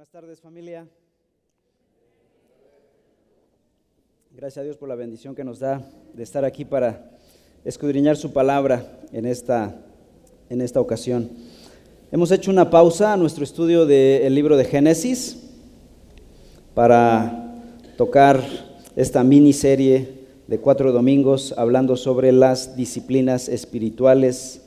Buenas tardes familia. Gracias a Dios por la bendición que nos da de estar aquí para escudriñar su palabra en esta, en esta ocasión. Hemos hecho una pausa a nuestro estudio del libro de Génesis para tocar esta miniserie de cuatro domingos hablando sobre las disciplinas espirituales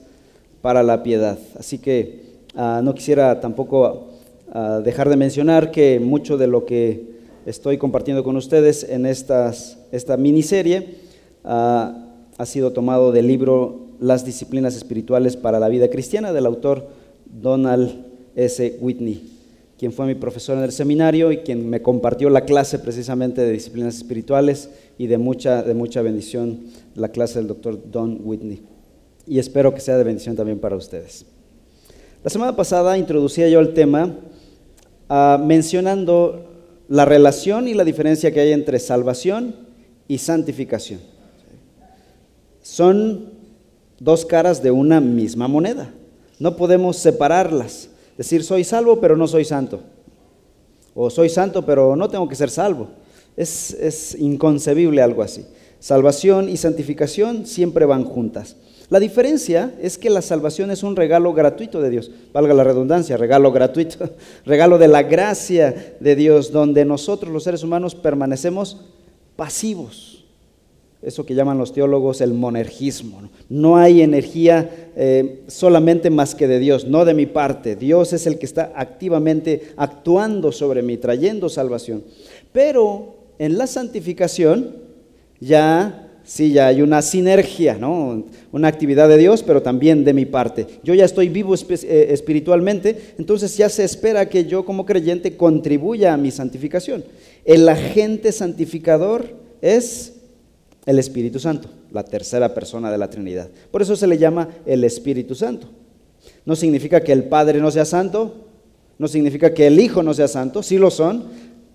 para la piedad. Así que ah, no quisiera tampoco ah, dejar de mencionar que mucho de lo que estoy compartiendo con ustedes en estas, esta miniserie ah, ha sido tomado del libro Las disciplinas espirituales para la vida cristiana del autor Donald S. Whitney, quien fue mi profesor en el seminario y quien me compartió la clase precisamente de disciplinas espirituales y de mucha, de mucha bendición la clase del doctor Don Whitney. Y espero que sea de bendición también para ustedes. La semana pasada introducía yo el tema ah, mencionando la relación y la diferencia que hay entre salvación y santificación. Son dos caras de una misma moneda. No podemos separarlas. Decir, soy salvo, pero no soy santo. O soy santo, pero no tengo que ser salvo. Es, es inconcebible algo así. Salvación y santificación siempre van juntas. La diferencia es que la salvación es un regalo gratuito de Dios, valga la redundancia, regalo gratuito, regalo de la gracia de Dios, donde nosotros los seres humanos permanecemos pasivos. Eso que llaman los teólogos el monergismo. No, hay energía eh, solamente más que de Dios, no de mi parte. Dios es el que está activamente actuando sobre mí, trayendo salvación. Pero en la santificación ya sí, ya hay una sinergia, ¿no? Una actividad de Dios, pero también de mi parte. Yo ya estoy vivo eh, espiritualmente, entonces ya se espera que yo como creyente contribuya a mi santificación. El agente santificador es el Espíritu Santo, la tercera persona de la Trinidad. Por eso se le llama el Espíritu Santo. No significa que el Padre no sea santo, no significa que el Hijo no sea santo, sí lo son,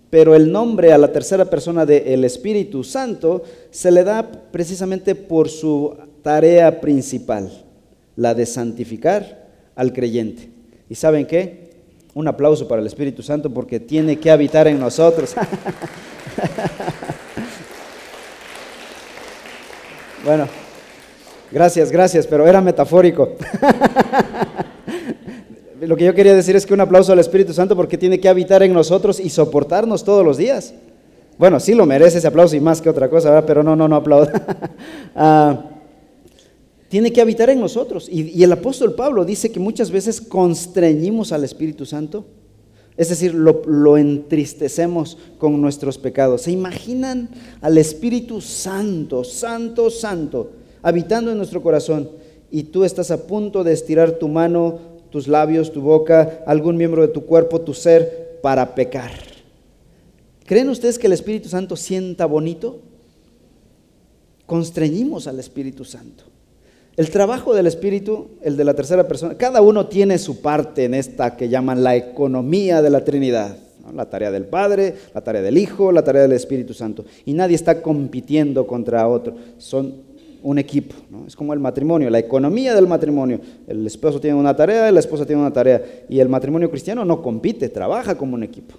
pero el nombre a la tercera persona del Espíritu Santo se le da precisamente por su tarea principal, la de santificar al creyente. ¿Y saben qué? Un aplauso para el Espíritu Santo porque tiene que habitar en nosotros. bueno, gracias, gracias, pero era metafórico. lo que yo quería decir es que un aplauso al Espíritu Santo porque tiene que habitar en nosotros y soportarnos todos los días. Bueno, sí lo merece ese aplauso y más que otra cosa, ¿verdad? pero no, no, no aplaudo. Ah, tiene que habitar en nosotros. Y, y, el apóstol Pablo dice que muchas veces constreñimos al Espíritu Santo. Es decir, lo, lo entristecemos con nuestros pecados. ¿Se imaginan al Espíritu Santo, Santo, Santo, habitando en nuestro corazón? Y tú estás a punto de estirar tu mano tus labios, tu boca, algún miembro de tu cuerpo, tu ser, para pecar. ¿Creen ustedes que el Espíritu Santo sienta bonito? Constreñimos al Espíritu Santo. El trabajo del Espíritu, el de la tercera persona, cada uno tiene su parte en esta que llaman la economía de la Trinidad. La tarea del Padre, la tarea del Hijo, la tarea del Espíritu Santo. Y nadie está compitiendo contra otro. Son un equipo. ¿no? Es como el matrimonio, la economía del matrimonio. El esposo tiene una tarea, la esposa tiene una tarea. Y el matrimonio cristiano no compite, trabaja como un equipo.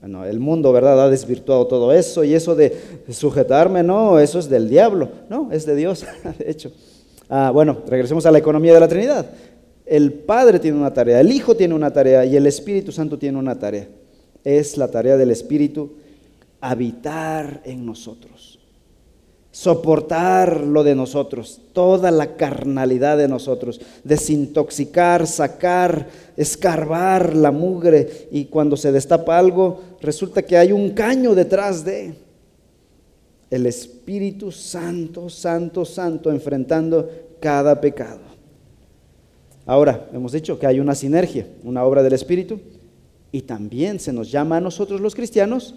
Bueno, el mundo, ¿verdad?, ha desvirtuado todo eso y eso de sujetarme, no, eso es del diablo, no, es de Dios, de hecho. Ah, bueno, regresemos a la economía de la Trinidad. El Padre tiene una tarea, el Hijo tiene una tarea y el Espíritu Santo tiene una tarea. Es la tarea del Espíritu habitar en nosotros soportar lo de nosotros, toda la carnalidad de nosotros, desintoxicar, sacar, escarbar la mugre y cuando se destapa algo resulta que hay un caño detrás de el Espíritu Santo, Santo, Santo, enfrentando cada pecado. Ahora, hemos dicho que hay una sinergia, una obra del Espíritu, y también se nos llama a nosotros los cristianos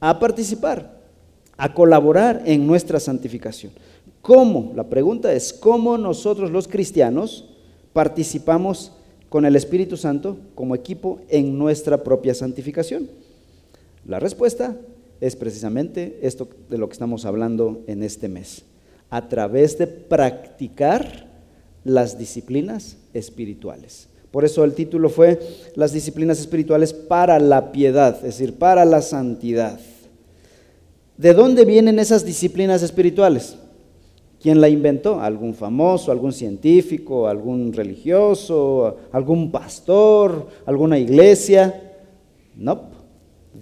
a participar a colaborar en nuestra santificación. ¿Cómo? La pregunta es, ¿cómo nosotros los cristianos participamos con el Espíritu Santo como equipo en nuestra propia santificación? La respuesta es precisamente esto de lo que estamos hablando en este mes, a través de practicar las disciplinas espirituales. Por eso el título fue Las disciplinas espirituales para la piedad, es decir, para la santidad. ¿De dónde vienen esas disciplinas espirituales? ¿Quién la inventó? ¿Algún famoso, algún científico, algún religioso, algún pastor, alguna iglesia? No.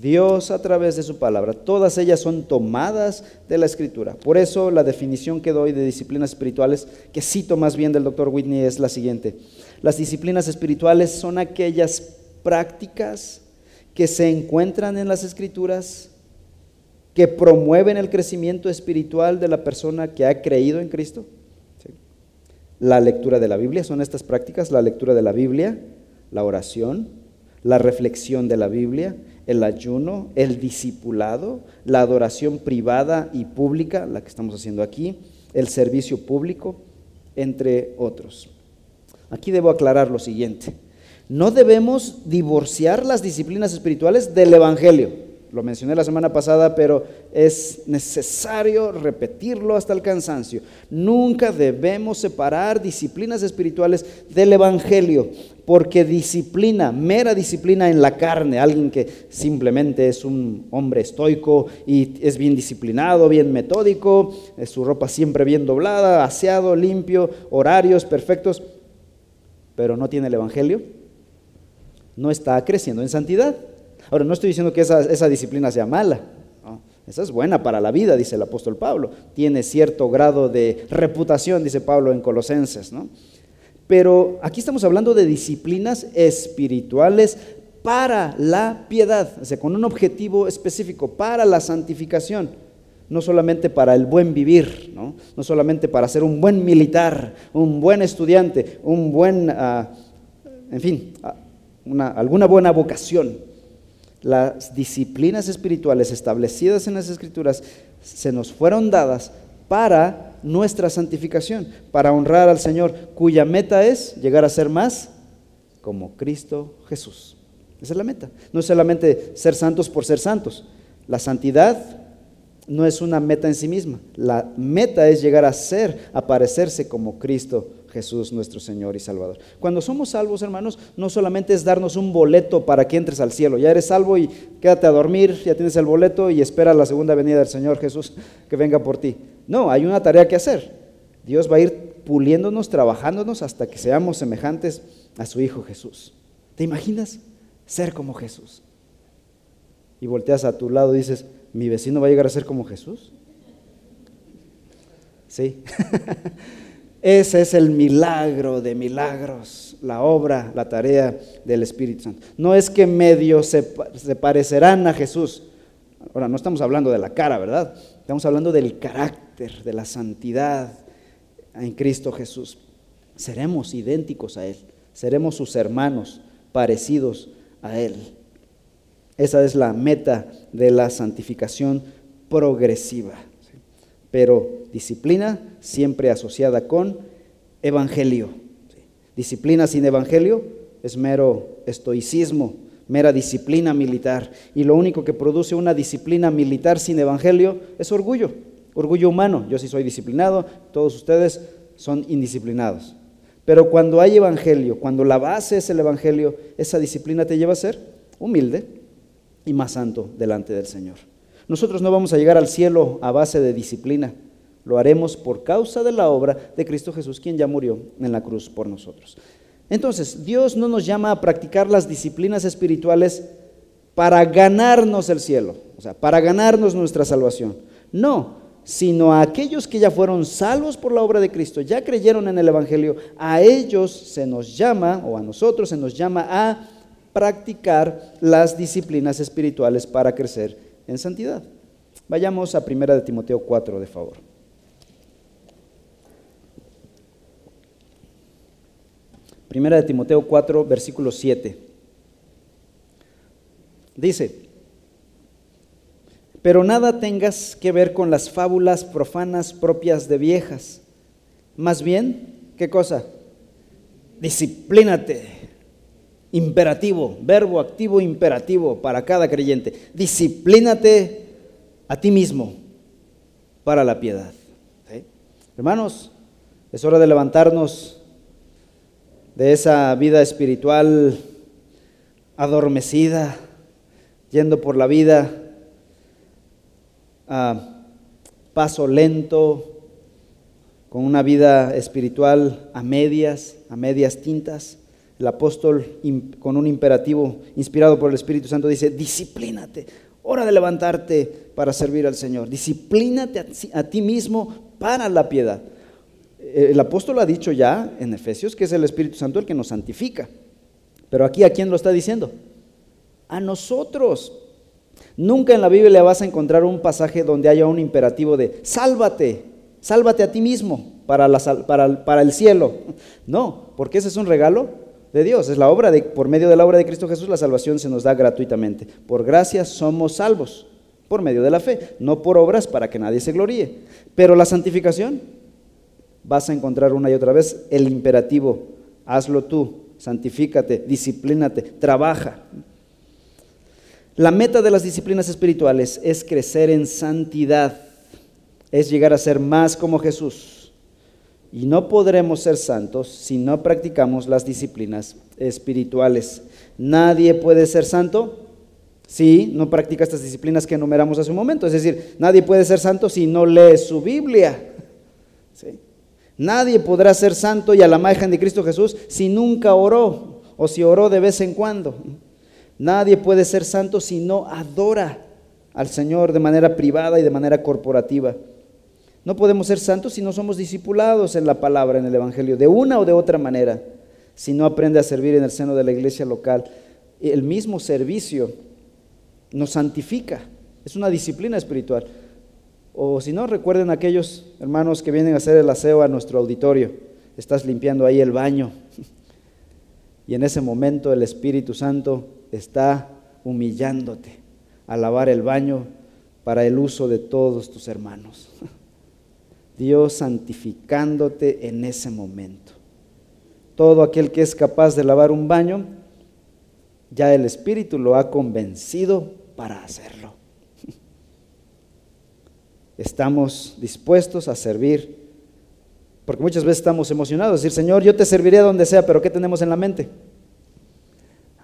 Dios a través de su palabra. Todas ellas son tomadas de la escritura. Por eso la definición que doy de disciplinas espirituales, que cito más bien del doctor Whitney, es la siguiente. Las disciplinas espirituales son aquellas prácticas que se encuentran en las escrituras, que promueven el crecimiento espiritual de la persona que ha creído en Cristo. La lectura de la Biblia son estas prácticas, la lectura de la Biblia, la oración, la reflexión de la Biblia, el ayuno, el discipulado, la adoración privada y pública, la que estamos haciendo aquí, el servicio público, entre otros. Aquí debo aclarar lo siguiente. No debemos divorciar las disciplinas espirituales del Evangelio. Lo mencioné la semana pasada, pero es necesario repetirlo hasta el cansancio. Nunca debemos separar disciplinas espirituales del Evangelio, porque disciplina, mera disciplina en la carne, alguien que simplemente es un hombre estoico y es bien disciplinado, bien metódico, su ropa siempre bien doblada, aseado, limpio, horarios perfectos, pero no tiene el Evangelio, no está creciendo en santidad. Ahora, no estoy diciendo que esa, disciplina sea mala. Esa es buena para la vida, dice el apóstol Pablo. Tiene cierto grado de reputación, dice Pablo en Colosenses. Pero aquí estamos hablando de disciplinas espirituales para la piedad, o con un objetivo específico, para la santificación, no solamente para el buen vivir, no, no solamente para ser un buen militar, un buen estudiante, un buen, ah, en fin, ah, alguna buena vocación, las disciplinas espirituales establecidas en las escrituras se nos fueron dadas para nuestra santificación, para honrar al Señor, cuya meta es llegar a ser más como Cristo Jesús. Esa es la meta. No es solamente ser santos por ser santos. La santidad no es una meta en sí misma. La meta es llegar a ser, a parecerse como Cristo Jesús nuestro Señor y Salvador. Cuando somos salvos, hermanos, no solamente es darnos un boleto para que entres al cielo. Ya eres salvo y quédate a dormir, ya tienes el boleto y espera la segunda venida del Señor Jesús que venga por ti. No, hay una tarea que hacer. Dios va a ir puliéndonos, trabajándonos hasta que seamos semejantes a su Hijo Jesús. ¿Te imaginas ser como Jesús? Y volteas a tu lado y dices, ¿mi vecino va a llegar a ser como Jesús? Sí. Ese es el milagro de milagros, la obra, la tarea del Espíritu Santo. No es que medio se, parecerán a Jesús. Ahora, no estamos hablando de la cara, ¿verdad? Estamos hablando del carácter, de la santidad en Cristo Jesús. Seremos idénticos a Él, seremos sus hermanos, parecidos a Él. Esa es la meta de la santificación progresiva. Pero disciplina siempre asociada con evangelio. Disciplina sin evangelio es mero estoicismo, mera disciplina militar. Y lo único que produce una disciplina militar sin evangelio es orgullo, orgullo humano. Yo sí soy disciplinado, todos ustedes son indisciplinados. Pero cuando hay evangelio, cuando la base es el evangelio, esa disciplina te lleva a ser humilde y más santo delante del Señor. Nosotros no vamos a llegar al cielo a base de disciplina. Lo haremos por causa de la obra de Cristo Jesús, quien ya murió en la cruz por nosotros. Entonces, Dios no nos llama a practicar las disciplinas espirituales para ganarnos el cielo, o sea, para ganarnos nuestra salvación. No, sino a aquellos que ya fueron salvos por la obra de Cristo, ya creyeron en el Evangelio, a ellos se nos llama, o a nosotros se nos llama a practicar las disciplinas espirituales para crecer en santidad. Vayamos a 1 de Timoteo 4, de favor. Primera de Timoteo 4, versículo 7. Dice, pero nada tengas que ver con las fábulas profanas propias de viejas. Más bien, ¿qué cosa? Disciplínate. Imperativo, verbo activo imperativo para cada creyente. Disciplínate a ti mismo para la piedad. Hermanos, es hora de levantarnos de esa vida espiritual adormecida, yendo por la vida a paso lento, con una vida espiritual a medias, a medias tintas. El apóstol con un imperativo inspirado por el Espíritu Santo dice, disciplínate, hora de levantarte para servir al Señor, disciplínate a ti mismo para la piedad. El apóstol ha dicho ya en Efesios que es el Espíritu Santo el que nos santifica. Pero aquí, ¿a quién lo está diciendo? A nosotros. Nunca en la Biblia vas a encontrar un pasaje donde haya un imperativo de sálvate, sálvate a ti mismo para, para, para el cielo. No, porque ese es un regalo de Dios. Es la obra de, por medio de la obra de Cristo Jesús, la salvación se nos da gratuitamente. Por gracia somos salvos, por medio de la fe, no por obras para que nadie se gloríe. Pero la santificación, vas a encontrar una y otra vez el imperativo, hazlo tú, santifícate, disciplínate, trabaja. La meta de las disciplinas espirituales es crecer en santidad, es llegar a ser más como Jesús. Y no podremos ser santos si no practicamos las disciplinas espirituales. Nadie puede ser santo si no practica estas disciplinas que enumeramos hace un momento. Es decir, nadie puede ser santo si no lee su Biblia. Nadie podrá ser santo y a la imagen de Cristo Jesús si nunca oró o si oró de vez en cuando. Nadie puede ser santo si no adora al Señor de manera privada y de manera corporativa. No podemos ser santos si no somos discipulados en la palabra, en el Evangelio, de una o de otra manera, si no aprende a servir en el seno de la iglesia local. El mismo servicio nos santifica, es una disciplina espiritual. O si no, recuerden aquellos hermanos que vienen a hacer el aseo a nuestro auditorio. Estás limpiando ahí el baño. Y en ese momento el Espíritu Santo está humillándote a lavar el baño para el uso de todos tus hermanos. Dios santificándote en ese momento. Todo aquel que es capaz de lavar un baño, ya el Espíritu lo ha convencido para hacerlo estamos dispuestos a servir. Porque muchas veces estamos emocionados, decir, Señor, yo te serviré donde sea, pero ¿qué tenemos en la mente?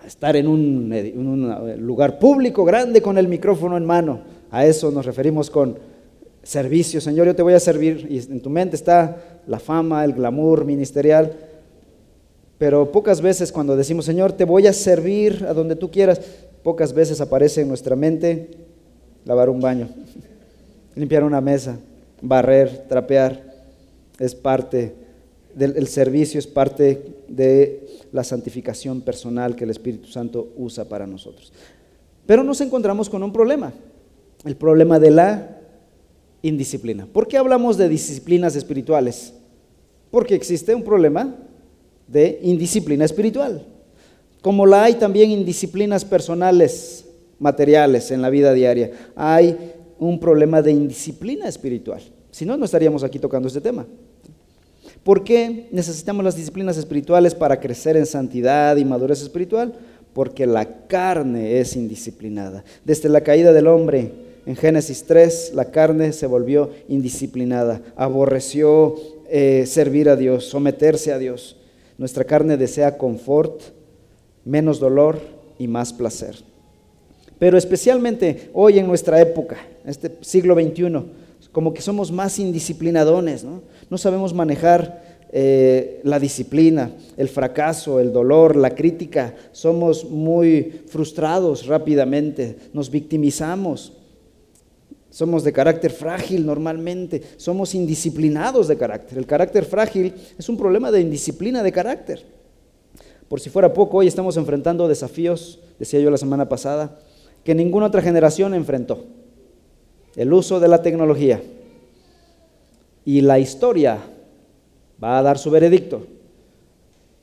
estar en un, en un, lugar público grande con el micrófono en mano. A eso nos referimos con servicio. Señor, yo te voy a servir. Y en tu mente está la fama, el glamour ministerial. Pero pocas veces cuando decimos, Señor, te voy a servir a donde tú quieras, pocas veces aparece en nuestra mente lavar un baño limpiar una mesa, barrer, trapear, es parte del servicio, es parte de la santificación personal que el Espíritu Santo usa para nosotros. Pero nos encontramos con un problema, el problema de la indisciplina. ¿Por qué hablamos de disciplinas espirituales? Porque existe un problema de indisciplina espiritual. Como la hay también indisciplinas personales, materiales en la vida diaria. Hay un problema de indisciplina espiritual. Si no, no estaríamos aquí tocando este tema. ¿Por qué necesitamos las disciplinas espirituales para crecer en santidad y madurez espiritual? Porque la carne es indisciplinada. Desde la caída del hombre en Génesis 3, la carne se volvió indisciplinada, aborreció eh, servir a Dios, someterse a Dios. Nuestra carne desea confort, menos dolor y más placer. Pero especialmente hoy en nuestra época, este siglo XXI, como que somos más indisciplinadones, ¿no? No sabemos manejar eh, la disciplina, el fracaso, el dolor, la crítica. Somos muy frustrados rápidamente, nos victimizamos. Somos de carácter frágil normalmente, somos indisciplinados de carácter. El carácter frágil es un problema de indisciplina de carácter. Por si fuera poco, hoy estamos enfrentando desafíos, decía yo la semana pasada, que ninguna otra generación enfrentó. El uso de la tecnología. Y la historia va a dar su veredicto.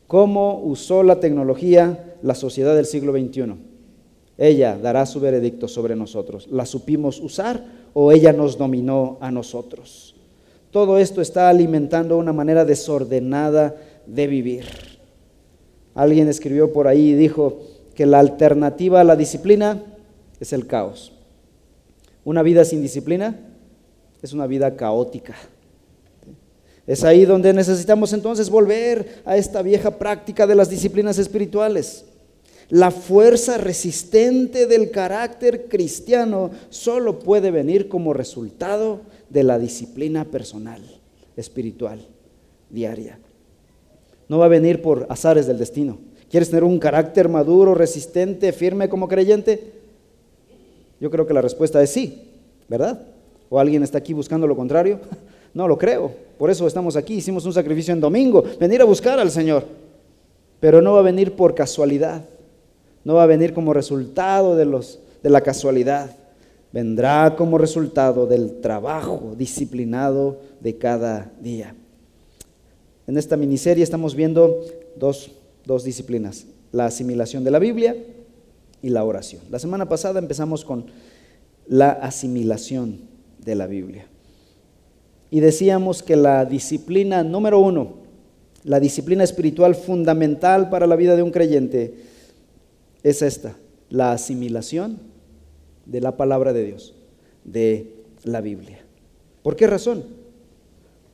¿Cómo usó la tecnología la sociedad del siglo XXI? Ella dará su veredicto sobre nosotros. ¿La supimos usar o ella nos dominó a nosotros? Todo esto está alimentando una manera desordenada de vivir. Alguien escribió por ahí y dijo que la alternativa a la disciplina es el caos. Una vida sin disciplina es una vida caótica. Es ahí donde necesitamos entonces volver a esta vieja práctica de las disciplinas espirituales. La fuerza resistente del carácter cristiano solo puede venir como resultado de la disciplina personal, espiritual, diaria. No va a venir por azares del destino. ¿Quieres tener un carácter maduro, resistente, firme como creyente? Yo creo que la respuesta es sí, ¿verdad? ¿O alguien está aquí buscando lo contrario? No lo creo. Por eso estamos aquí, hicimos un sacrificio en domingo, venir a buscar al Señor. Pero no va a venir por casualidad, no va a venir como resultado de, los, de la casualidad, vendrá como resultado del trabajo disciplinado de cada día. En esta miniserie estamos viendo dos, dos disciplinas, la asimilación de la Biblia y la oración. La semana pasada empezamos con la asimilación de la Biblia. Y decíamos que la disciplina número uno, la disciplina espiritual fundamental para la vida de un creyente, es esta, la asimilación de la palabra de Dios, de la Biblia. ¿Por qué razón?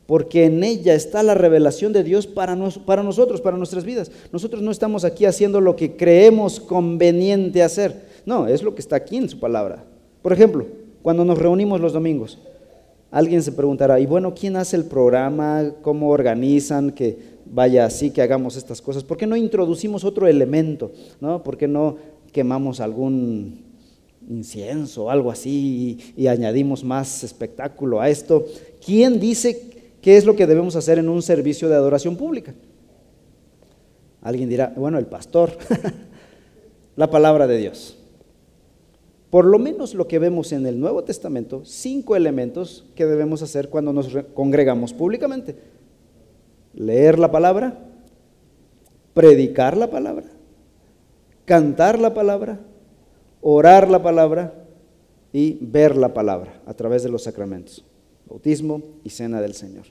Porque en ella está la revelación de Dios para, para nosotros, para nuestras vidas. Nosotros no estamos aquí haciendo lo que creemos conveniente hacer. No, es lo que está aquí en su palabra. Por ejemplo, cuando nos reunimos los domingos, alguien se preguntará, y bueno, ¿quién hace el programa? ¿Cómo organizan que vaya así, que hagamos estas cosas? ¿Por qué no introducimos otro elemento? ¿no? ¿Por qué no quemamos algún incienso o algo así y, y añadimos más espectáculo a esto? ¿Quién dice qué es lo que debemos hacer en un servicio de adoración pública? Alguien dirá, bueno, el pastor, la palabra de Dios. Por lo menos lo que vemos en el Nuevo Testamento, cinco elementos que debemos hacer cuando nos congregamos públicamente. Leer la palabra, predicar la palabra, cantar la palabra, orar la palabra y ver la palabra a través de los sacramentos, bautismo y cena del Señor.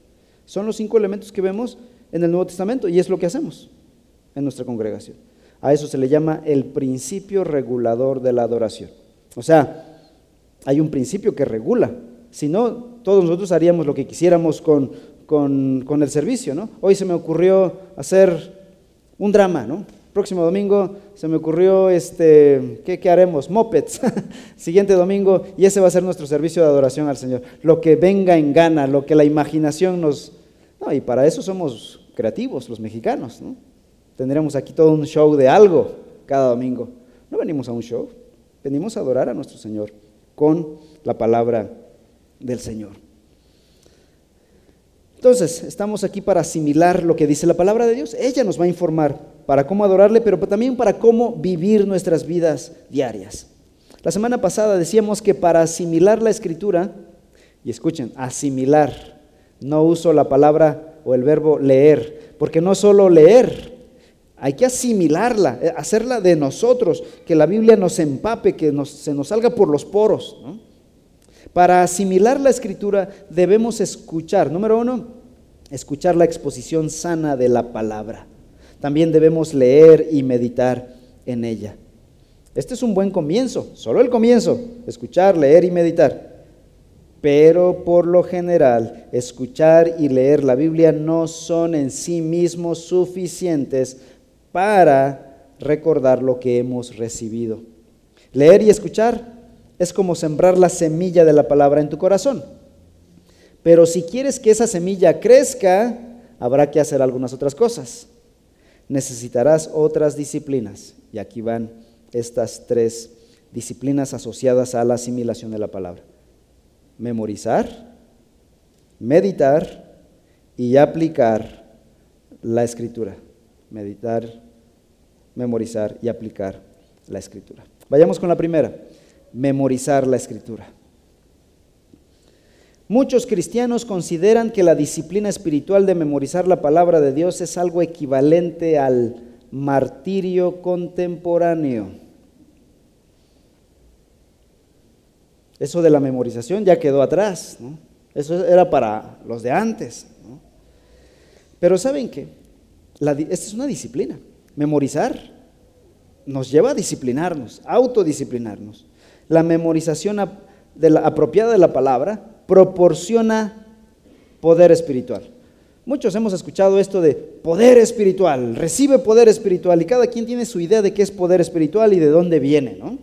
Son los cinco elementos que vemos en el Nuevo Testamento y es lo que hacemos en nuestra congregación. A eso se le llama el principio regulador de la adoración. O sea, hay un principio que regula. Si no, todos nosotros haríamos lo que quisiéramos con, con, el servicio, ¿no? Hoy se me ocurrió hacer un drama, ¿no? Próximo domingo se me ocurrió, este, ¿qué, qué haremos? Mopeds. Siguiente domingo, y ese va a ser nuestro servicio de adoración al Señor. Lo que venga en gana, lo que la imaginación nos... No, y para eso somos creativos los mexicanos, ¿no? Tendremos aquí todo un show de algo cada domingo. No venimos a un show, Venimos a adorar a nuestro Señor con la palabra del Señor. Entonces, estamos aquí para asimilar lo que dice la palabra de Dios. Ella nos va a informar para cómo adorarle, pero también para cómo vivir nuestras vidas diarias. La semana pasada decíamos que para asimilar la escritura, y escuchen, asimilar, no uso la palabra o el verbo leer, porque no solo leer, hay que asimilarla, eh, hacerla de nosotros, que la Biblia nos empape, que se nos salga por los poros. Para asimilar la escritura debemos escuchar, número uno, escuchar la exposición sana de la palabra. También debemos leer y meditar en ella. Este es un buen comienzo, solo el comienzo, escuchar, leer y meditar. Pero por lo general, escuchar y leer la Biblia no son en sí mismos suficientes para recordar lo que hemos recibido. Leer y escuchar es como sembrar la semilla de la palabra en tu corazón. Pero si quieres que esa semilla crezca, habrá que hacer algunas otras cosas. Necesitarás otras disciplinas. Y aquí van estas tres disciplinas asociadas a la asimilación de la palabra. Memorizar, meditar y aplicar la escritura meditar, memorizar y aplicar la escritura. Vayamos con la primera, memorizar la escritura. Muchos cristianos consideran que la disciplina espiritual de memorizar la palabra de Dios es algo equivalente al martirio contemporáneo. Eso de la memorización ya quedó atrás, eso era para los de antes. Pero ¿saben qué? esta es una disciplina. Memorizar nos lleva a disciplinarnos, autodisciplinarnos. La memorización apropiada de la palabra proporciona poder espiritual. Muchos hemos escuchado esto de poder espiritual, recibe poder espiritual y cada quien tiene su idea de qué es poder espiritual y de dónde viene, ¿no?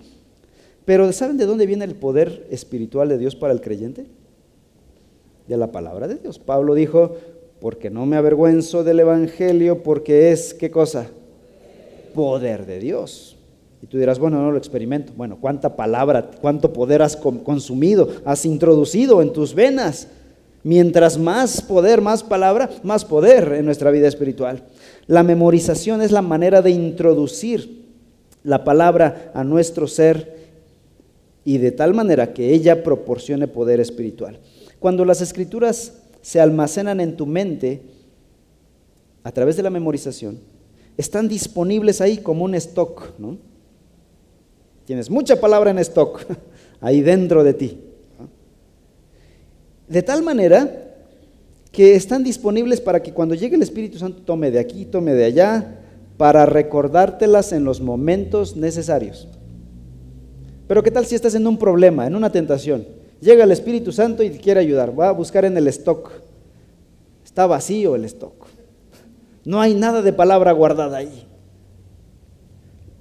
Pero ¿saben de dónde viene el poder espiritual de Dios para el creyente? De la palabra de Dios. Pablo dijo, porque no me avergüenzo del Evangelio, porque es, ¿qué cosa? Poder de Dios. Y tú dirás, bueno, no lo experimento. Bueno, ¿cuánta palabra, cuánto poder has consumido, has introducido en tus venas? Mientras más poder, más palabra, más poder en nuestra vida espiritual. La memorización es la manera de introducir la palabra a nuestro ser y de tal manera que ella proporcione poder espiritual. Cuando las escrituras se almacenan en tu mente a través de la memorización, están disponibles ahí como un stock, ¿no? Tienes mucha palabra en stock ahí dentro de ti. De tal manera que están disponibles para que cuando llegue el Espíritu Santo tome de aquí, tome de allá, para recordártelas en los momentos necesarios. Pero ¿qué tal si estás en un problema, en una tentación? Llega el Espíritu Santo y quiere ayudar, va a buscar en el stock. Está vacío el stock. No hay nada de palabra guardada ahí.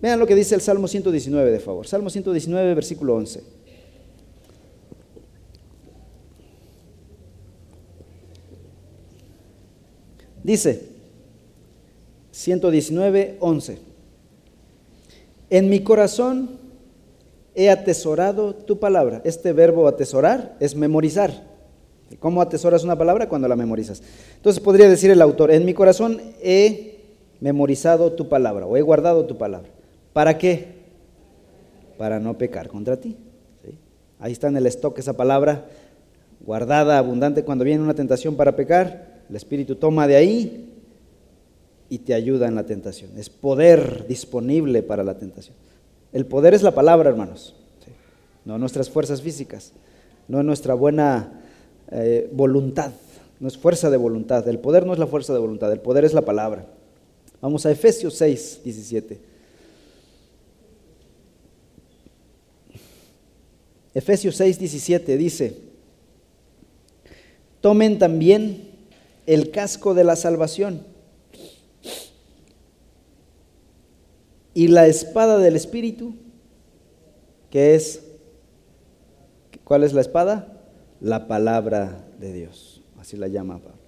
Vean lo que dice el Salmo 119, de favor. Salmo 119, versículo 11. Dice 119, 11. En mi corazón he atesorado tu palabra. Este verbo atesorar es memorizar. ¿Cómo atesoras una palabra? Cuando la memorizas. Entonces podría decir el autor, en mi corazón he memorizado tu palabra o he guardado tu palabra. ¿Para qué? Para no pecar contra ti. Ahí está en el stock esa palabra guardada, abundante, cuando viene una tentación para pecar el Espíritu toma de ahí y te ayuda en la tentación. Es poder disponible para la tentación. El poder es la palabra, hermanos, no nuestras fuerzas físicas, no nuestra buena eh, voluntad, no es fuerza de voluntad. El poder no es la fuerza de voluntad, el poder es la palabra. Vamos a Efesios 6, 17. Efesios 6, 17 dice, tomen también el casco de la salvación y la espada del Espíritu, que es, ¿cuál es la espada? La palabra de Dios, así la llama Pablo.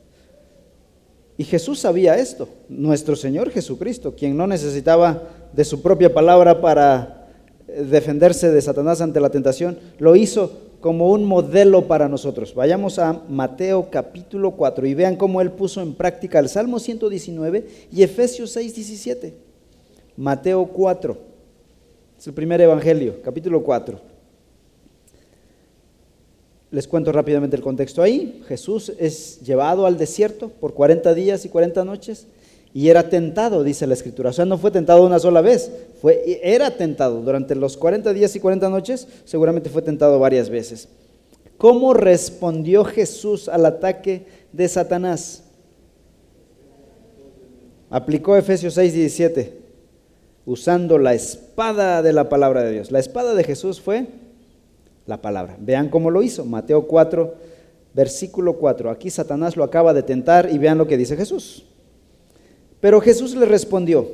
Y Jesús sabía esto, nuestro Señor Jesucristo, quien no necesitaba de su propia palabra para defenderse de Satanás ante la tentación, lo hizo como un modelo para nosotros. Vayamos a Mateo capítulo 4 y vean cómo él puso en práctica el Salmo 119 y Efesios 6, 17. Mateo 4, es el primer evangelio, capítulo 4. Les cuento rápidamente el contexto ahí. Jesús es llevado al desierto por 40 días y 40 noches y era tentado, dice la escritura. O sea, no fue tentado una sola vez, fue, era tentado. Durante los 40 días y 40 noches, seguramente fue tentado varias veces. ¿Cómo respondió Jesús al ataque de Satanás? Aplicó Efesios 6, 17, usando la espada de la palabra de Dios. La espada de Jesús fue la palabra. Vean cómo lo hizo. Mateo 4, versículo 4. Aquí Satanás lo acaba de tentar y vean lo que dice Jesús. Pero Jesús le respondió,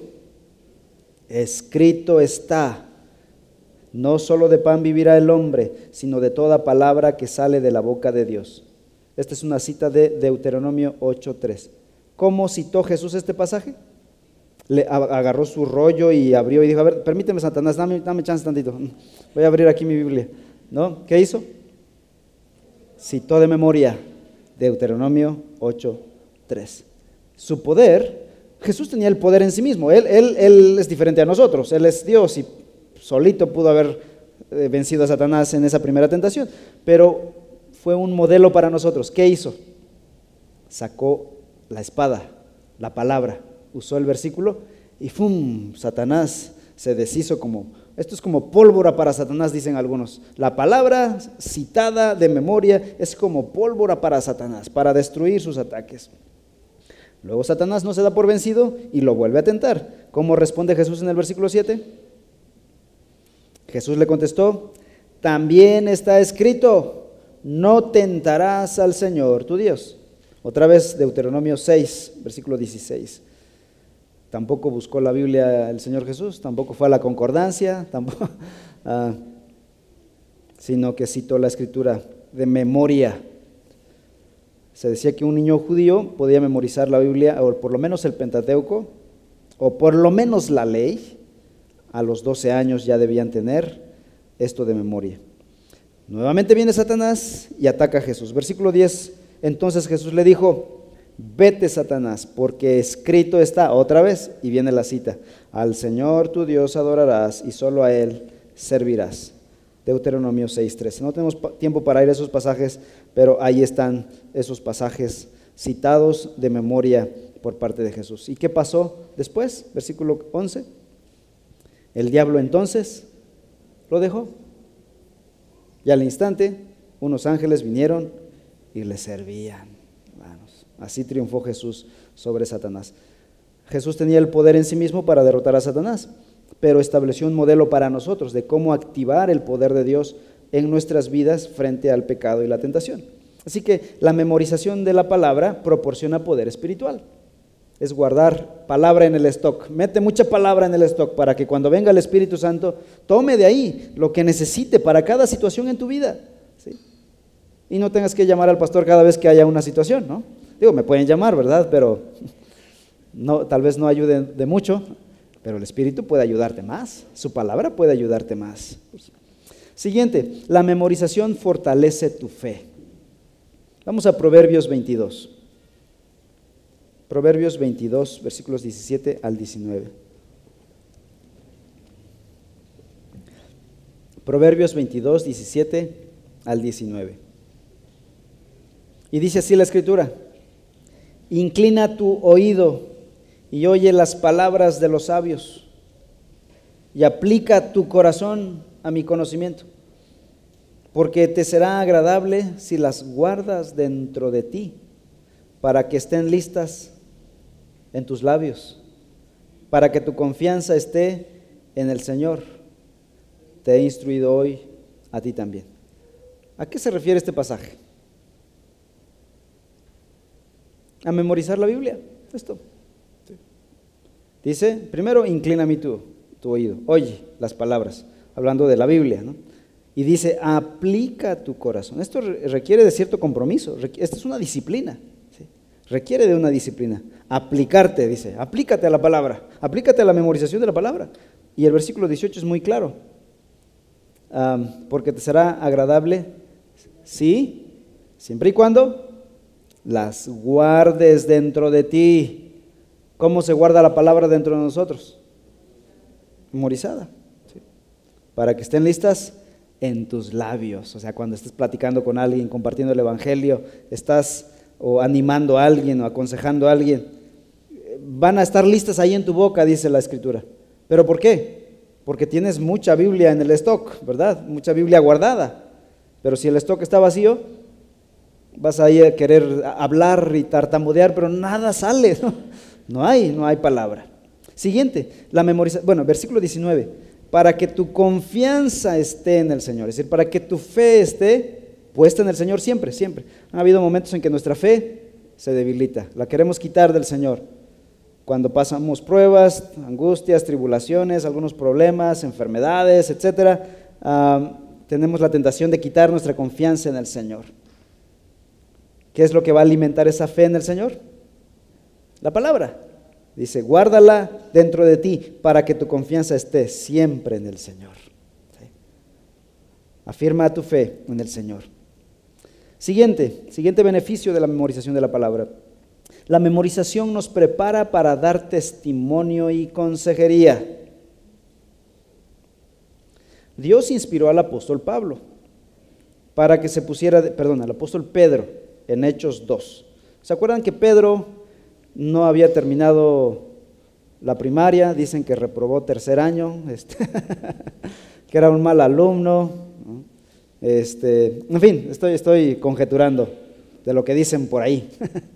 escrito está, no solo de pan vivirá el hombre, sino de toda palabra que sale de la boca de Dios. Esta es una cita de Deuteronomio 8.3. ¿Cómo citó Jesús este pasaje? Le agarró su rollo y abrió y dijo, a ver, permíteme Satanás, dame, dame chance tantito. Voy a abrir aquí mi Biblia. ¿No? ¿Qué hizo? Citó de memoria Deuteronomio 8.3. Su poder Jesús tenía el poder en sí mismo. Él, él, es diferente a nosotros. Él es Dios y solito pudo haber eh, vencido a Satanás en esa primera tentación. Pero fue un modelo para nosotros. ¿Qué hizo? Sacó la espada, la palabra, usó el versículo y ¡fum! Satanás se deshizo como... Esto es como pólvora para Satanás, dicen algunos. La palabra citada de memoria es como pólvora para Satanás, para destruir sus ataques. Luego Satanás no se da por vencido y lo vuelve a tentar. ¿Cómo responde Jesús en el versículo 7? Jesús le contestó, también está escrito, no tentarás al Señor tu Dios. Otra vez Deuteronomio 6, versículo 16. Tampoco buscó la Biblia el Señor Jesús, tampoco fue a la concordancia, tampoco, ah, sino que citó la escritura de memoria. Se decía que un niño judío podía memorizar la Biblia, o por lo menos el Pentateuco, o por lo menos la ley, a los 12 años ya debían tener esto de memoria. Nuevamente viene Satanás y ataca a Jesús. Versículo 10, entonces Jesús le dijo, vete Satanás, porque escrito está otra vez, y viene la cita, al Señor tu Dios adorarás y solo a Él servirás. Deuteronomio 6.13. No tenemos tiempo para ir a esos pasajes, pero ahí están esos pasajes citados de memoria por parte de Jesús. ¿Y qué pasó después? Versículo 11. El diablo entonces lo dejó. Y al instante unos ángeles vinieron y le servían. así triunfó Jesús sobre Satanás. Jesús tenía el poder en sí mismo para derrotar a Satanás, pero estableció un modelo para nosotros de cómo activar el poder de Dios en nuestras vidas frente al pecado y la tentación. Así que la memorización de la palabra proporciona poder espiritual es guardar palabra en el stock. Mete mucha palabra en el stock para que cuando venga el Espíritu Santo tome de ahí lo que necesite para cada situación en tu vida. Y no tengas que llamar al pastor cada vez que haya una situación, ¿no? Digo, me pueden llamar, ¿verdad? Pero no, tal vez no ayude de mucho, pero el Espíritu puede ayudarte más. Su palabra puede ayudarte más. Siguiente, la memorización fortalece tu fe. Vamos a Proverbios 22. Proverbios 22, versículos 17 al 19. Proverbios 22, 17 al 19. Y dice así la escritura, inclina tu oído y oye las palabras de los sabios y aplica tu corazón a mi conocimiento, porque te será agradable si las guardas dentro de ti, para que estén listas en tus labios, para que tu confianza esté en el Señor. Te he instruido hoy a ti también. ¿A qué se refiere este pasaje? A memorizar la Biblia. Esto. Dice, primero, inclina mi tu, tu oído. Oye las palabras, hablando de la Biblia. Y dice, aplica tu corazón. Esto requiere de cierto compromiso. Esta es una disciplina. Requiere de una disciplina. Aplicarte, dice, aplícate a la palabra, aplícate a la memorización de la palabra. Y el versículo 18 es muy claro, porque te será agradable, sí, siempre y cuando las guardes dentro de ti. ¿Cómo se guarda la palabra dentro de nosotros? Memorizada, para que estén listas en tus labios. O sea, cuando estés platicando con alguien, compartiendo el Evangelio, estás o animando a alguien o aconsejando a alguien, van a estar listas ahí en tu boca, dice la escritura. ¿Pero por qué? Porque tienes mucha Biblia en el stock, ¿verdad? Mucha Biblia guardada. Pero si el stock está vacío, vas a a querer hablar y tartamudear, pero nada sale, ¿no? No hay, no hay palabra. Siguiente, la memorización, bueno, versículo 19, para que tu confianza esté en el Señor, es decir, para que tu fe esté puesta en el Señor siempre, siempre. Ha habido momentos en que nuestra fe se debilita, la queremos quitar del Señor. Cuando pasamos pruebas, angustias, tribulaciones, algunos problemas, enfermedades, etc., tenemos la tentación de quitar nuestra confianza en el Señor. ¿Qué es lo que va a alimentar esa fe en el Señor? La palabra. Dice, guárdala dentro de ti para que tu confianza esté siempre en el Señor. Afirma tu fe en el Señor. Siguiente, siguiente beneficio de la memorización de la palabra. La memorización nos prepara para dar testimonio y consejería. Dios inspiró al apóstol Pablo para que se pusiera, perdón, al apóstol Pedro en Hechos 2. ¿Se acuerdan que Pedro no había terminado la primaria? Dicen que reprobó tercer año, este, que era un mal alumno, este, en fin, estoy, estoy conjeturando de lo que dicen por ahí.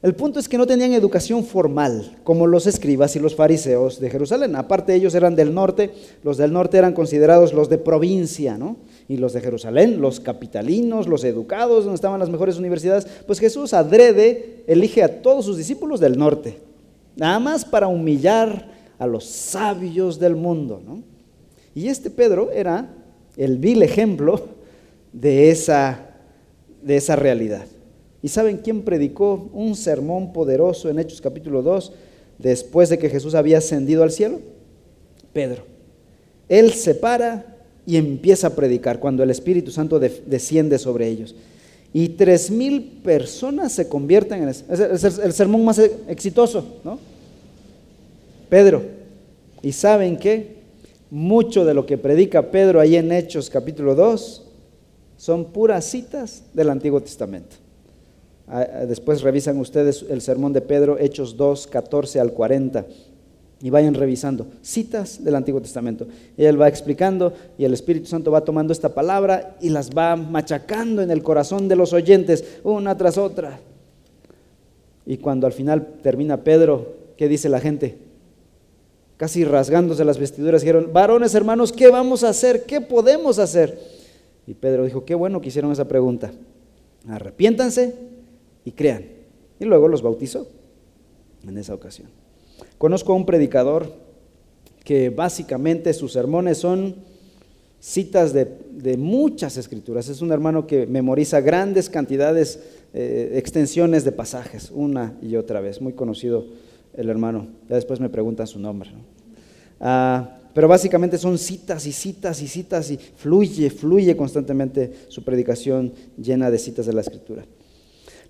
El punto es que no tenían educación formal, como los escribas y los fariseos de Jerusalén. Aparte, ellos eran del norte, los del norte eran considerados los de provincia, ¿no? y los de Jerusalén, los capitalinos, los educados, donde estaban las mejores universidades, pues Jesús adrede elige a todos sus discípulos del norte, nada más para humillar a los sabios del mundo. ¿no? Y este Pedro era el vil ejemplo de esa, de esa realidad. ¿Y saben quién predicó un sermón poderoso en Hechos capítulo 2 después de que Jesús había ascendido al cielo? Pedro. Él se para y empieza a predicar cuando el Espíritu Santo desciende sobre ellos. Y tres mil personas se convierten en el, sermón más exitoso, ¿no? Pedro. ¿Y saben qué? Mucho de lo que predica Pedro ahí en Hechos capítulo 2 son puras citas del Antiguo Testamento. Ah, ah, después revisan ustedes el sermón de Pedro, Hechos 2, 14 al 40, y vayan revisando citas del Antiguo Testamento. Y él va explicando y el Espíritu Santo va tomando esta palabra y las va machacando en el corazón de los oyentes, una tras otra. Y cuando al final termina Pedro, ¿qué dice la gente? Casi rasgándose las vestiduras, dijeron, varones hermanos, ¿qué vamos a hacer? ¿Qué podemos hacer? Y Pedro dijo, qué bueno que hicieron esa pregunta. Arrepiéntanse y crean. Y luego los bautizó en esa ocasión. Conozco a un predicador que básicamente sus sermones son citas de, muchas escrituras. Es un hermano que memoriza grandes cantidades, eh, extensiones de pasajes, una y otra vez. Muy conocido el hermano. Ya después me preguntan su nombre. Ah, pero básicamente son citas y citas y citas y fluye, fluye constantemente su predicación llena de citas de la escritura.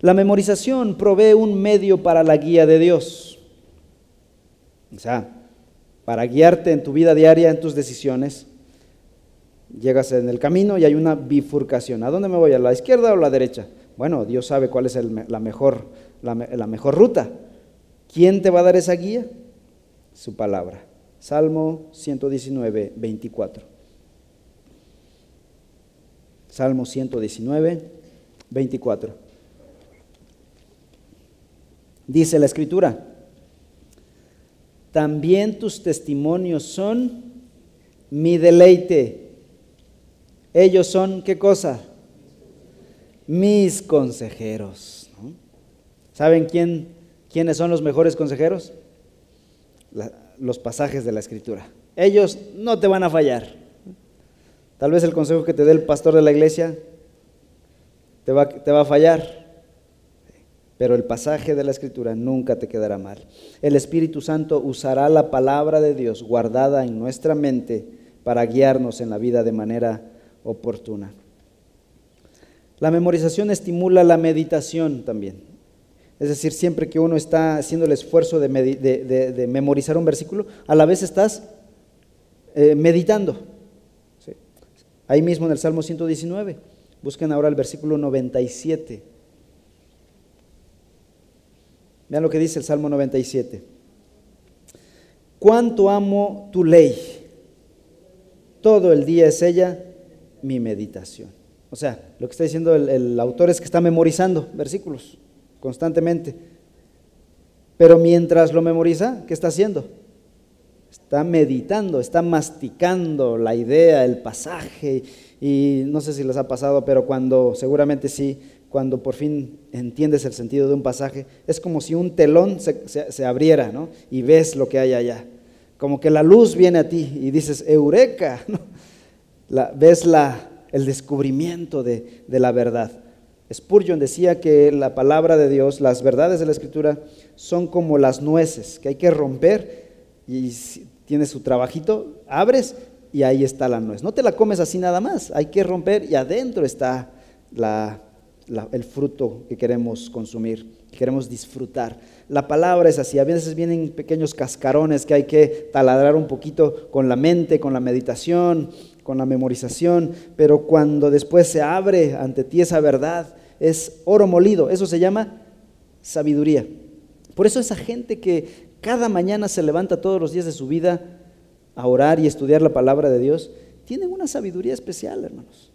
La memorización provee un medio para la guía de Dios. O sea, para guiarte en tu vida diaria, en tus decisiones. Llegas en el camino y hay una bifurcación. ¿A dónde me voy? ¿A la izquierda o a la derecha? Bueno, Dios sabe cuál es la, mejor, la, la mejor ruta. ¿Quién te va a dar esa guía? Su palabra. Salmo 119, 24. Salmo 119, 24. Dice la escritura, también tus testimonios son mi deleite. Ellos son, ¿qué cosa? Mis consejeros. ¿Saben quién, quiénes son los mejores consejeros? los pasajes de la escritura. Ellos no te van a fallar. Tal vez el consejo que te dé el pastor de la iglesia te va, te va a fallar pero el pasaje de la escritura nunca te quedará mal. El Espíritu Santo usará la palabra de Dios guardada en nuestra mente para guiarnos en la vida de manera oportuna. La memorización estimula la meditación también. Es decir, siempre que uno está haciendo el esfuerzo de, memorizar un versículo, a la vez estás eh, meditando. Ahí mismo en el Salmo 119, busquen ahora el versículo 97. Vean lo que dice el Salmo 97. Cuánto amo tu ley. Todo el día es ella mi meditación. O sea, lo que está diciendo el, autor es que está memorizando versículos constantemente. Pero mientras lo memoriza, ¿qué está haciendo? Está meditando, está masticando la idea, el pasaje. Y no sé si les ha pasado, pero cuando, seguramente sí, cuando por fin entiendes el sentido de un pasaje, es como si un telón se, abriera ¿no? y ves lo que hay allá. Como que la luz viene a ti y dices, eureka, ves la, el descubrimiento de, de la verdad. Spurgeon decía que la palabra de Dios, las verdades de la Escritura, son como las nueces que hay que romper y tienes su trabajito, abres y ahí está la nuez. No te la comes así nada más, hay que romper y adentro está la, el fruto que queremos consumir, que queremos disfrutar. La palabra es así, a veces vienen pequeños cascarones que hay que taladrar un poquito con la mente, con la meditación, con la memorización, pero cuando después se abre ante ti esa verdad, es oro molido, eso se llama sabiduría. Por eso esa gente que cada mañana se levanta todos los días de su vida a orar y estudiar la palabra de Dios, tienen una sabiduría especial, hermanos.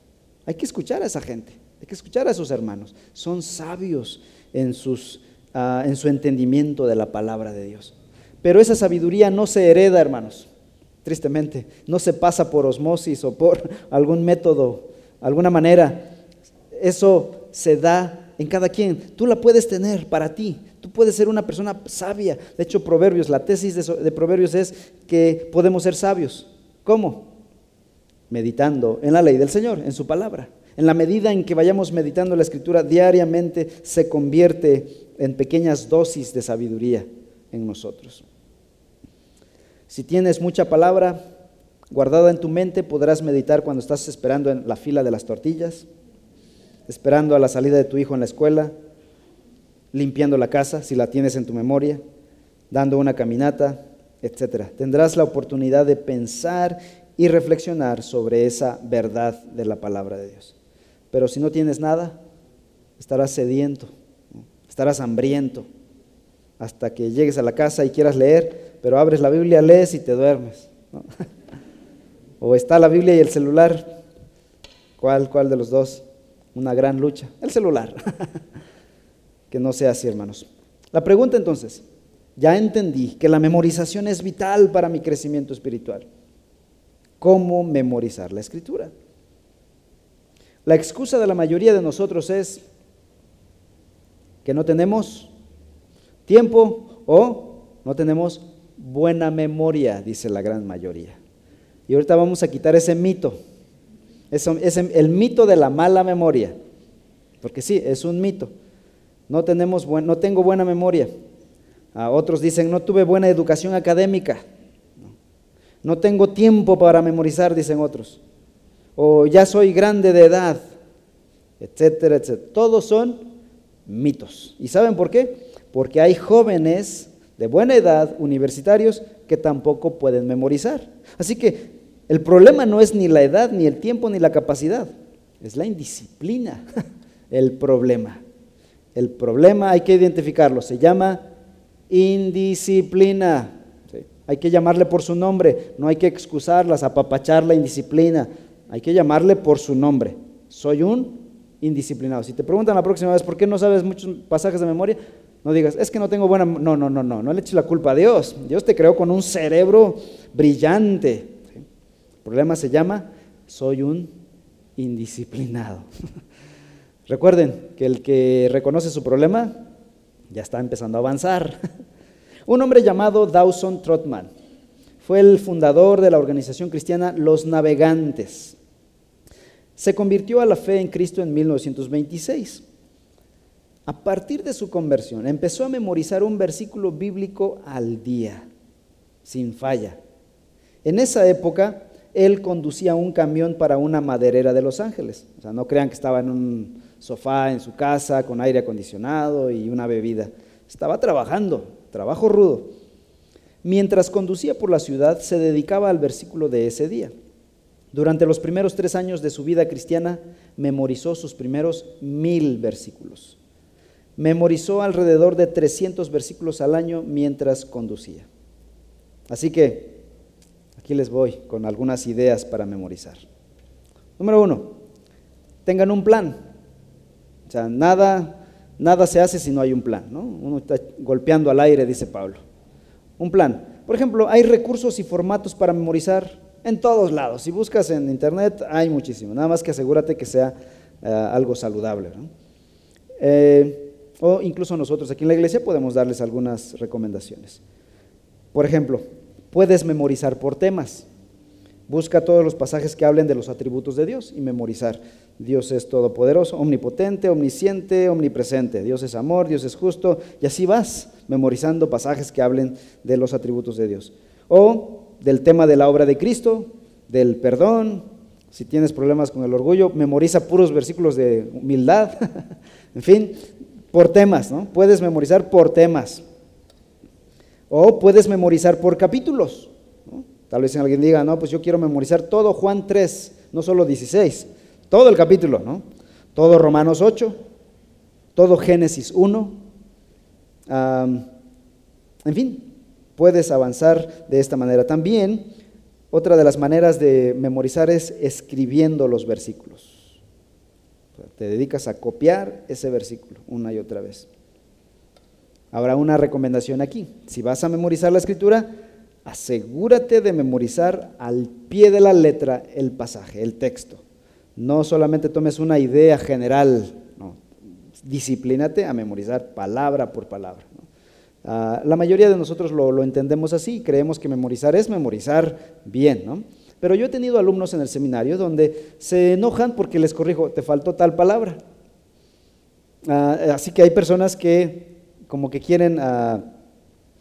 Hay que escuchar a esa gente. Hay que escuchar a sus hermanos. Son sabios en, sus, ah, en su entendimiento de la palabra de Dios. Pero esa sabiduría no se hereda, hermanos. Tristemente, no se pasa por osmosis o por algún método alguna manera, eso se da en cada quien. Tú la puedes tener para ti. Tú puedes ser una persona sabia. De hecho, Proverbios, la tesis de, de Proverbios es que podemos ser sabios. ¿Cómo? Meditando en la ley del Señor, en su palabra. En la medida en que vayamos meditando la escritura diariamente, se convierte en pequeñas dosis de sabiduría en nosotros. Si tienes mucha palabra guardada en tu mente, podrás meditar cuando estás esperando en la fila de las tortillas, esperando a la salida de tu hijo en la escuela, limpiando la casa, si la tienes en tu memoria, dando una caminata, etc. Tendrás la oportunidad de pensar y reflexionar sobre esa verdad de la palabra de Dios. Pero si no tienes nada, estarás sediento, estarás hambriento, hasta que llegues a la casa y quieras leer, pero abres la Biblia, lees y te duermes. O está la Biblia y el celular. ¿Cuál, ¿Cuál de los dos? Una gran lucha. El celular. que no sea así, hermanos. La pregunta entonces, ya entendí que la memorización es vital para mi crecimiento espiritual. ¿Cómo memorizar la escritura? La excusa de la mayoría de nosotros es que no tenemos tiempo o no tenemos buena memoria, dice la gran mayoría. Y ahorita vamos a quitar ese mito, es el mito de la mala memoria, porque sí, es un mito. No, tenemos no tengo buena memoria. A otros dicen, no tuve buena educación académica. No tengo tiempo para memorizar, dicen otros o ya soy grande de edad, etcétera, etcétera. Todos son mitos. ¿Y saben por qué? Porque hay jóvenes de buena edad, universitarios, que tampoco pueden memorizar. Así que el problema no es ni la edad, ni el tiempo, ni la capacidad, es la indisciplina el problema. El problema hay que identificarlo, se llama indisciplina. Hay que llamarle por su nombre, no hay que excusarlas, apapachar la indisciplina. Hay que llamarle por su nombre. Soy un indisciplinado. Si te preguntan la próxima vez por qué no sabes muchos pasajes de memoria, no digas, es que no tengo buena... No, no, no, no, no le eches la culpa a Dios. Dios te creó con un cerebro brillante. El problema se llama, soy un indisciplinado. Recuerden que el que reconoce su problema ya está empezando a avanzar. un hombre llamado Dawson Trotman fue el fundador de la organización cristiana Los Navegantes. Se convirtió a la fe en Cristo en 1926. A partir de su conversión, empezó a memorizar un versículo bíblico al día, sin falla. En esa época, él conducía un camión para una maderera de Los Ángeles. O sea, no crean que estaba en un sofá en su casa con aire acondicionado y una bebida. Estaba trabajando, trabajo rudo. Mientras conducía por la ciudad, se dedicaba al versículo de ese día. Durante los primeros tres años de su vida cristiana, memorizó sus primeros mil versículos. Memorizó alrededor de 300 versículos al año mientras conducía. Así que aquí les voy con algunas ideas para memorizar. Número uno, tengan un plan. O sea, nada, nada se hace si no hay un plan. ¿no? Uno está golpeando al aire, dice Pablo. Un plan. Por ejemplo, hay recursos y formatos para memorizar en todos lados. Si buscas en internet, hay muchísimo. Nada más que asegúrate que sea eh, algo saludable. Eh, o incluso nosotros aquí en la iglesia podemos darles algunas recomendaciones. Por ejemplo, puedes memorizar por temas. Busca todos los pasajes que hablen de los atributos de Dios y memorizar. Dios es todopoderoso, omnipotente, omnisciente, omnipresente. Dios es amor, Dios es justo. Y así vas memorizando pasajes que hablen de los atributos de Dios. O del tema de la obra de Cristo, del perdón. Si tienes problemas con el orgullo, memoriza puros versículos de humildad. en fin, por temas, ¿no? Puedes memorizar por temas. O puedes memorizar por capítulos. Tal vez alguien diga, no, pues yo quiero memorizar todo Juan 3, no solo 16, todo el capítulo, ¿no? Todo Romanos 8, todo Génesis 1. en fin, puedes avanzar de esta manera. También, otra de las maneras de memorizar es escribiendo los versículos. Te dedicas a copiar ese versículo una y otra vez. Habrá una recomendación aquí. Si vas a memorizar la escritura, asegúrate de memorizar al pie de la letra el pasaje, el texto. No solamente tomes una idea general, disciplínate a memorizar palabra por palabra. Ah, la mayoría de nosotros lo, entendemos así, creemos que memorizar es memorizar bien, ¿no? Pero yo he tenido alumnos en el seminario donde se enojan porque les corrijo, te faltó tal palabra. Ah, así que hay personas que como que quieren ah,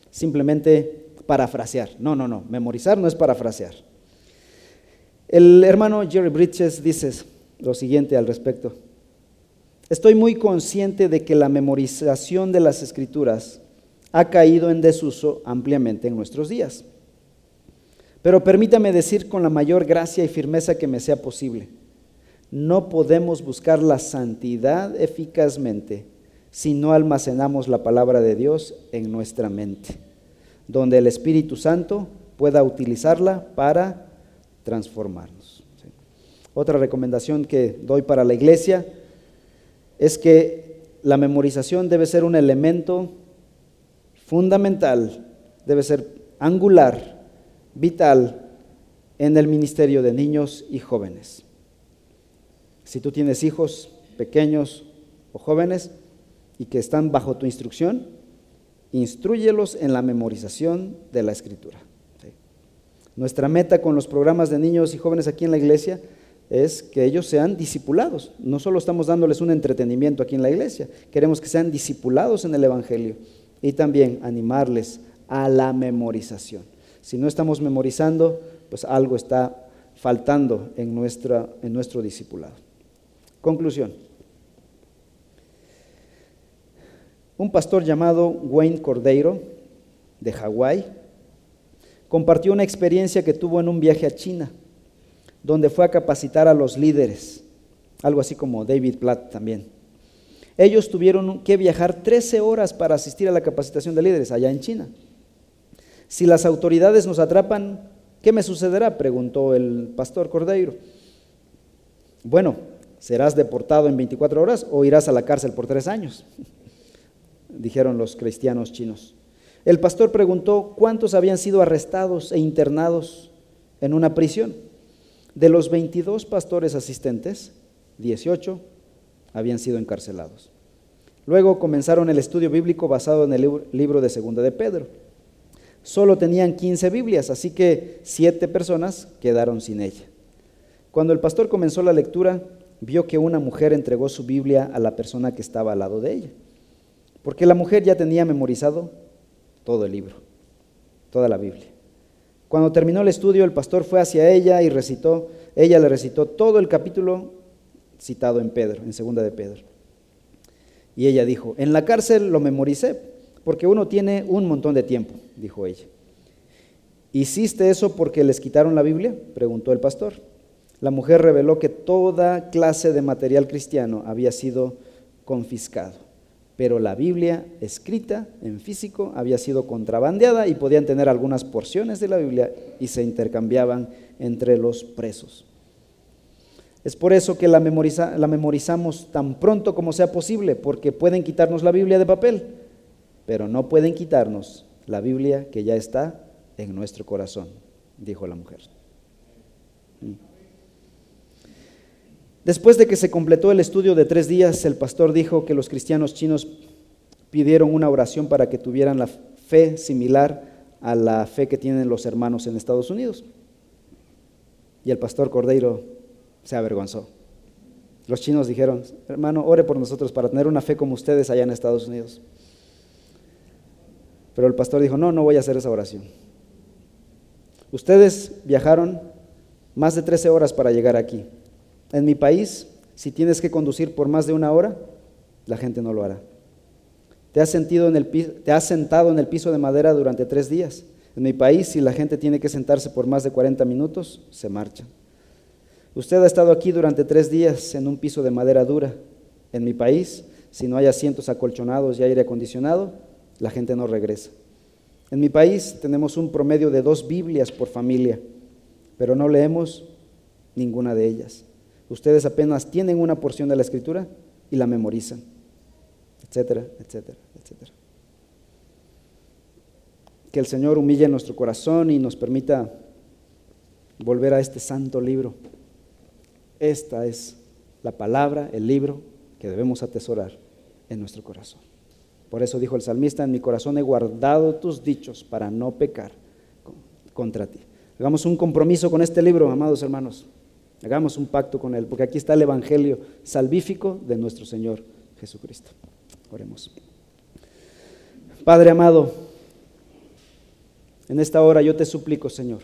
simplemente parafrasear. No, no, no, memorizar no es parafrasear. El hermano Jerry Bridges dice lo siguiente al respecto. Estoy muy consciente de que la memorización de las escrituras ha caído en desuso ampliamente en nuestros días. Pero permítame decir con la mayor gracia y firmeza que me sea posible, no podemos buscar la santidad eficazmente si no almacenamos la palabra de Dios en nuestra mente, donde el Espíritu Santo pueda utilizarla para transformarnos. Otra recomendación que doy para la iglesia es que la memorización debe ser un elemento fundamental, debe ser angular, vital en el ministerio de niños y jóvenes. Si tú tienes hijos pequeños o jóvenes y que están bajo tu instrucción, instruyelos en la memorización de la escritura. Nuestra meta con los programas de niños y jóvenes aquí en la iglesia es que ellos sean discipulados. No solo estamos dándoles un entretenimiento aquí en la iglesia, queremos que sean discipulados en el Evangelio y también animarles a la memorización. Si no estamos memorizando, pues algo está faltando en, nuestra, en nuestro discipulado. Conclusión. Un pastor llamado Wayne Cordeiro, de Hawái, compartió una experiencia que tuvo en un viaje a China, donde fue a capacitar a los líderes, algo así como David Platt también. Ellos tuvieron que viajar 13 horas para asistir a la capacitación de líderes allá en China. Si las autoridades nos atrapan, ¿qué me sucederá? preguntó el pastor Cordeiro. Bueno, serás deportado en 24 horas o irás a la cárcel por tres años, dijeron los cristianos chinos. El pastor preguntó cuántos habían sido arrestados e internados en una prisión. De los 22 pastores asistentes, 18 habían sido encarcelados. Luego comenzaron el estudio bíblico basado en el libro de Segunda de Pedro. Solo tenían 15 Biblias, así que siete personas quedaron sin ella. Cuando el pastor comenzó la lectura, vio que una mujer entregó su Biblia a la persona que estaba al lado de ella, porque la mujer ya tenía memorizado todo el libro, toda la Biblia. Cuando terminó el estudio, el pastor fue hacia ella y recitó, ella le recitó todo el capítulo citado en Pedro, en segunda de Pedro. Y ella dijo, en la cárcel lo memoricé, porque uno tiene un montón de tiempo, dijo ella. ¿Hiciste eso porque les quitaron la Biblia? preguntó el pastor. La mujer reveló que toda clase de material cristiano había sido confiscado, pero la Biblia escrita en físico había sido contrabandeada y podían tener algunas porciones de la Biblia y se intercambiaban entre los presos. Es por eso que la, la memorizamos tan pronto como sea posible, porque pueden quitarnos la Biblia de papel, pero no pueden quitarnos la Biblia que ya está en nuestro corazón, dijo la mujer. Mm. Después de que se completó el estudio de tres días, el pastor dijo que los cristianos chinos pidieron una oración para que tuvieran la fe similar a la fe que tienen los hermanos en Estados Unidos. Y el pastor Cordeiro se avergonzó. Los chinos dijeron, hermano, ore por nosotros para tener una fe como ustedes allá en Estados Unidos. Pero el pastor dijo, no, no voy a hacer esa oración. Ustedes viajaron más de 13 horas para llegar aquí. En mi país, si tienes que conducir por más de una hora, la gente no lo hará. Te has, sentido en el, te has sentado en el piso de madera durante tres días. En mi país, si la gente tiene que sentarse por más de 40 minutos, se marcha. Usted ha estado aquí durante tres días en un piso de madera dura. En mi país, si no hay asientos acolchonados y aire acondicionado, la gente no regresa. En mi país tenemos un promedio de dos Biblias por familia, pero no leemos ninguna de ellas. Ustedes apenas tienen una porción de la escritura y la memorizan, etcétera, etcétera, etcétera. Que el Señor humille nuestro corazón y nos permita volver a este santo libro Esta es la palabra, el libro que debemos atesorar en nuestro corazón. Por eso dijo el salmista, en mi corazón he guardado tus dichos para no pecar contra ti. Hagamos un compromiso con este libro, amados hermanos. Hagamos un pacto con él, porque aquí está el Evangelio salvífico de nuestro Señor Jesucristo. Oremos. Padre amado, en esta hora yo te suplico, Señor,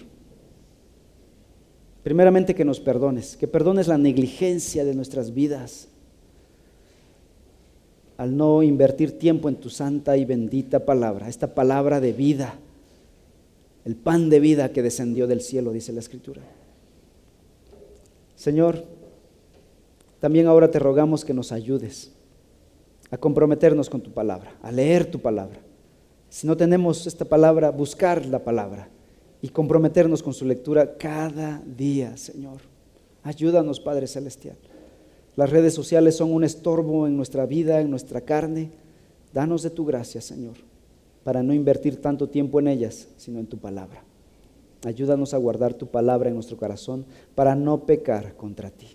primeramente que nos perdones, que perdones la negligencia de nuestras vidas al no invertir tiempo en tu santa y bendita palabra, esta palabra de vida, el pan de vida que descendió del cielo, dice la Escritura. Señor, también ahora te rogamos que nos ayudes a comprometernos con tu palabra, a leer tu palabra. Si no tenemos esta palabra, buscar la palabra y comprometernos con su lectura cada día, Señor. Ayúdanos, Padre Celestial. Las redes sociales son un estorbo en nuestra vida, en nuestra carne. Danos de tu gracia, Señor, para no invertir tanto tiempo en ellas, sino en tu palabra. Ayúdanos a guardar tu palabra en nuestro corazón para no pecar contra ti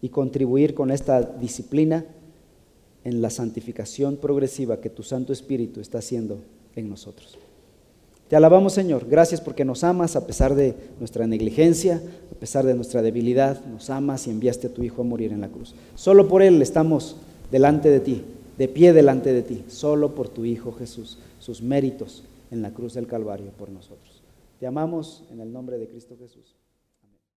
y contribuir con esta disciplina en la santificación progresiva que tu Santo Espíritu está haciendo en nosotros. Te alabamos, Señor. Gracias porque nos amas a pesar de nuestra negligencia, a pesar de nuestra debilidad. Nos amas y enviaste a tu Hijo a morir en la cruz. Solo por Él estamos delante de ti, de pie delante de ti. Solo por tu Hijo Jesús, sus méritos en la cruz del Calvario por nosotros. Te amamos en el nombre de Cristo Jesús.